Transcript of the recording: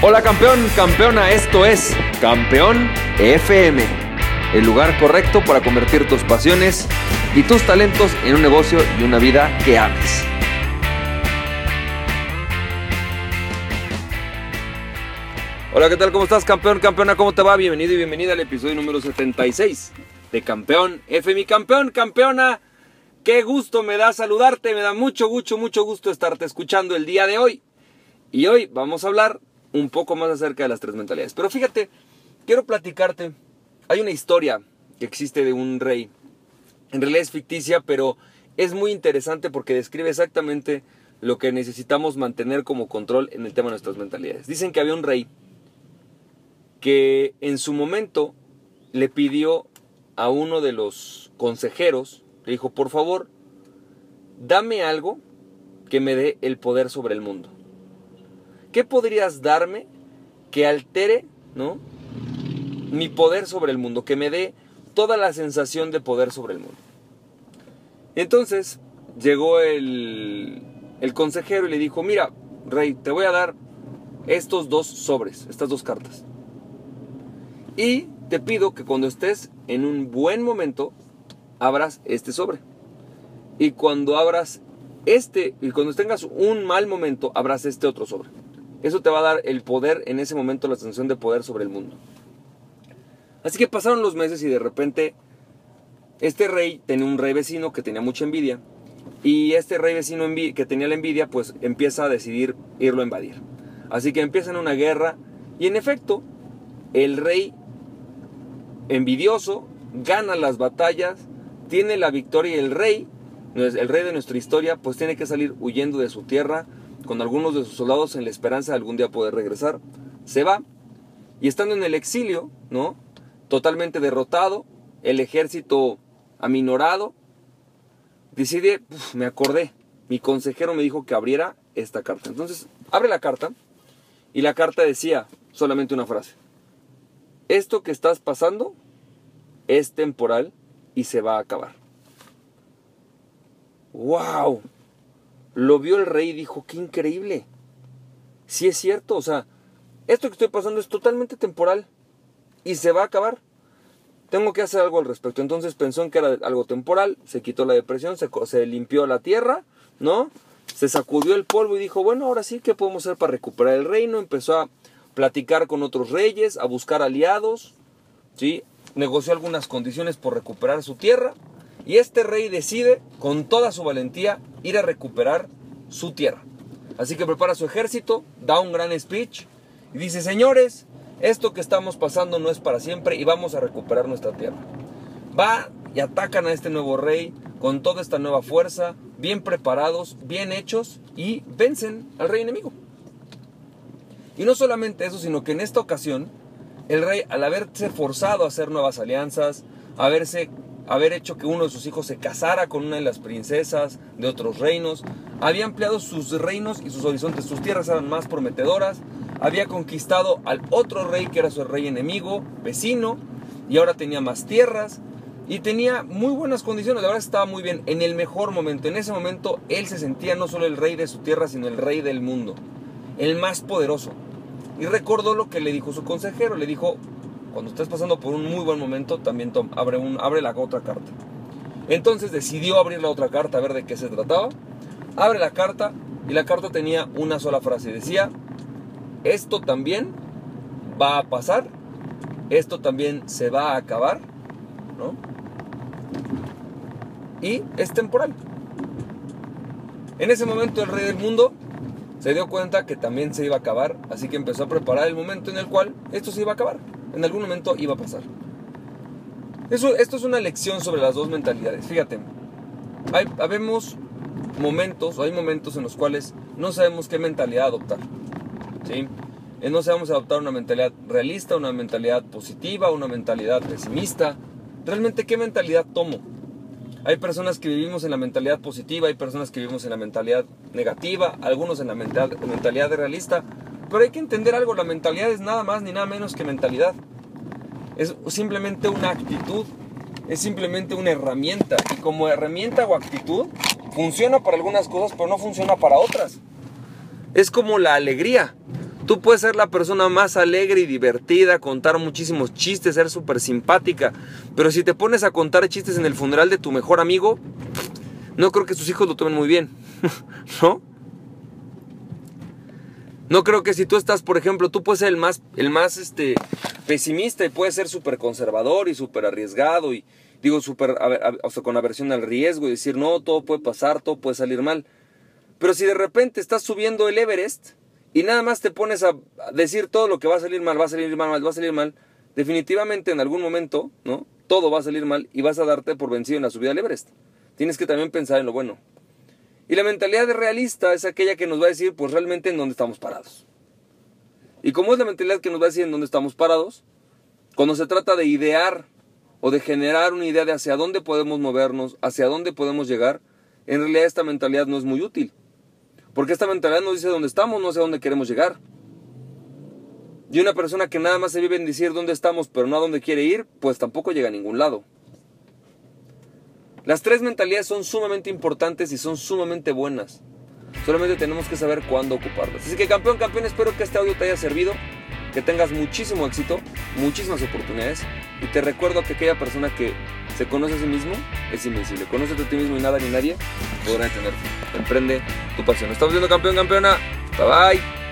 Hola campeón, campeona, esto es Campeón FM, el lugar correcto para convertir tus pasiones y tus talentos en un negocio y una vida que ames. Hola, ¿qué tal? ¿Cómo estás, campeón, campeona? ¿Cómo te va? Bienvenido y bienvenida al episodio número 76 de Campeón FM. Campeón, campeona, qué gusto me da saludarte, me da mucho, mucho, mucho gusto estarte escuchando el día de hoy. Y hoy vamos a hablar un poco más acerca de las tres mentalidades. Pero fíjate, quiero platicarte. Hay una historia que existe de un rey. En realidad es ficticia, pero es muy interesante porque describe exactamente lo que necesitamos mantener como control en el tema de nuestras mentalidades. Dicen que había un rey que en su momento le pidió a uno de los consejeros, le dijo, por favor, dame algo que me dé el poder sobre el mundo. ¿Qué podrías darme que altere, ¿no? Mi poder sobre el mundo, que me dé toda la sensación de poder sobre el mundo. Entonces llegó el, el consejero y le dijo, mira, rey, te voy a dar estos dos sobres, estas dos cartas. Y te pido que cuando estés en un buen momento, abras este sobre. Y cuando abras este, y cuando tengas un mal momento, abras este otro sobre. Eso te va a dar el poder en ese momento, la sensación de poder sobre el mundo. Así que pasaron los meses y de repente este rey tenía un rey vecino que tenía mucha envidia. Y este rey vecino que tenía la envidia, pues empieza a decidir irlo a invadir. Así que empiezan una guerra. Y en efecto, el rey envidioso gana las batallas, tiene la victoria y el rey, el rey de nuestra historia, pues tiene que salir huyendo de su tierra con algunos de sus soldados en la esperanza de algún día poder regresar. Se va y estando en el exilio, ¿no? Totalmente derrotado, el ejército aminorado, decide, me acordé, mi consejero me dijo que abriera esta carta. Entonces, abre la carta y la carta decía solamente una frase. Esto que estás pasando es temporal y se va a acabar. ¡Wow! Lo vio el rey y dijo, qué increíble. Si es cierto, o sea, esto que estoy pasando es totalmente temporal y se va a acabar. Tengo que hacer algo al respecto. Entonces pensó en que era algo temporal, se quitó la depresión, se, se limpió la tierra, ¿no? Se sacudió el polvo y dijo, bueno, ahora sí, ¿qué podemos hacer para recuperar el reino? Empezó a platicar con otros reyes, a buscar aliados, ¿sí? Negoció algunas condiciones por recuperar su tierra y este rey decide, con toda su valentía, ir a recuperar su tierra. Así que prepara su ejército, da un gran speech y dice, señores, esto que estamos pasando no es para siempre y vamos a recuperar nuestra tierra. Va y atacan a este nuevo rey con toda esta nueva fuerza, bien preparados, bien hechos y vencen al rey enemigo. Y no solamente eso, sino que en esta ocasión el rey, al haberse forzado a hacer nuevas alianzas, haberse haber hecho que uno de sus hijos se casara con una de las princesas de otros reinos, había ampliado sus reinos y sus horizontes, sus tierras eran más prometedoras, había conquistado al otro rey que era su rey enemigo, vecino, y ahora tenía más tierras y tenía muy buenas condiciones, la verdad estaba muy bien, en el mejor momento, en ese momento él se sentía no solo el rey de su tierra, sino el rey del mundo, el más poderoso. Y recordó lo que le dijo su consejero, le dijo, cuando estés pasando por un muy buen momento, también abre, un, abre la otra carta. Entonces decidió abrir la otra carta a ver de qué se trataba. Abre la carta y la carta tenía una sola frase. Decía, esto también va a pasar, esto también se va a acabar, ¿no? Y es temporal. En ese momento el rey del mundo se dio cuenta que también se iba a acabar, así que empezó a preparar el momento en el cual esto se iba a acabar en algún momento iba a pasar. Eso, esto es una lección sobre las dos mentalidades. Fíjate, hay, habemos momentos, hay momentos en los cuales no sabemos qué mentalidad adoptar. ¿sí? Eh, no sabemos adoptar una mentalidad realista, una mentalidad positiva, una mentalidad pesimista. Realmente, ¿qué mentalidad tomo? Hay personas que vivimos en la mentalidad positiva, hay personas que vivimos en la mentalidad negativa, algunos en la mentalidad realista, pero hay que entender algo, la mentalidad es nada más ni nada menos que mentalidad. Es simplemente una actitud, es simplemente una herramienta. Y como herramienta o actitud, funciona para algunas cosas, pero no funciona para otras. Es como la alegría. Tú puedes ser la persona más alegre y divertida, contar muchísimos chistes, ser súper simpática, pero si te pones a contar chistes en el funeral de tu mejor amigo, no creo que sus hijos lo tomen muy bien, ¿no? No creo que si tú estás, por ejemplo, tú puedes ser el más, el más este, pesimista y puedes ser súper conservador y súper arriesgado y digo súper, o sea, con aversión al riesgo y decir, no, todo puede pasar, todo puede salir mal. Pero si de repente estás subiendo el Everest y nada más te pones a decir todo lo que va a salir mal, va a salir mal, va a salir mal, definitivamente en algún momento, ¿no? Todo va a salir mal y vas a darte por vencido en la subida al Everest. Tienes que también pensar en lo bueno. Y la mentalidad de realista es aquella que nos va a decir, pues realmente en dónde estamos parados. Y como es la mentalidad que nos va a decir en dónde estamos parados, cuando se trata de idear o de generar una idea de hacia dónde podemos movernos, hacia dónde podemos llegar, en realidad esta mentalidad no es muy útil. Porque esta mentalidad nos dice dónde estamos, no sé dónde queremos llegar. Y una persona que nada más se vive en decir dónde estamos, pero no a dónde quiere ir, pues tampoco llega a ningún lado. Las tres mentalidades son sumamente importantes y son sumamente buenas. Solamente tenemos que saber cuándo ocuparlas. Así que campeón, campeón, espero que este audio te haya servido, que tengas muchísimo éxito, muchísimas oportunidades. Y te recuerdo que aquella persona que se conoce a sí mismo es invencible. Conócete a ti mismo y nada ni nadie podrá detenerte. Emprende tu pasión. Estamos viendo campeón, campeona. Bye bye.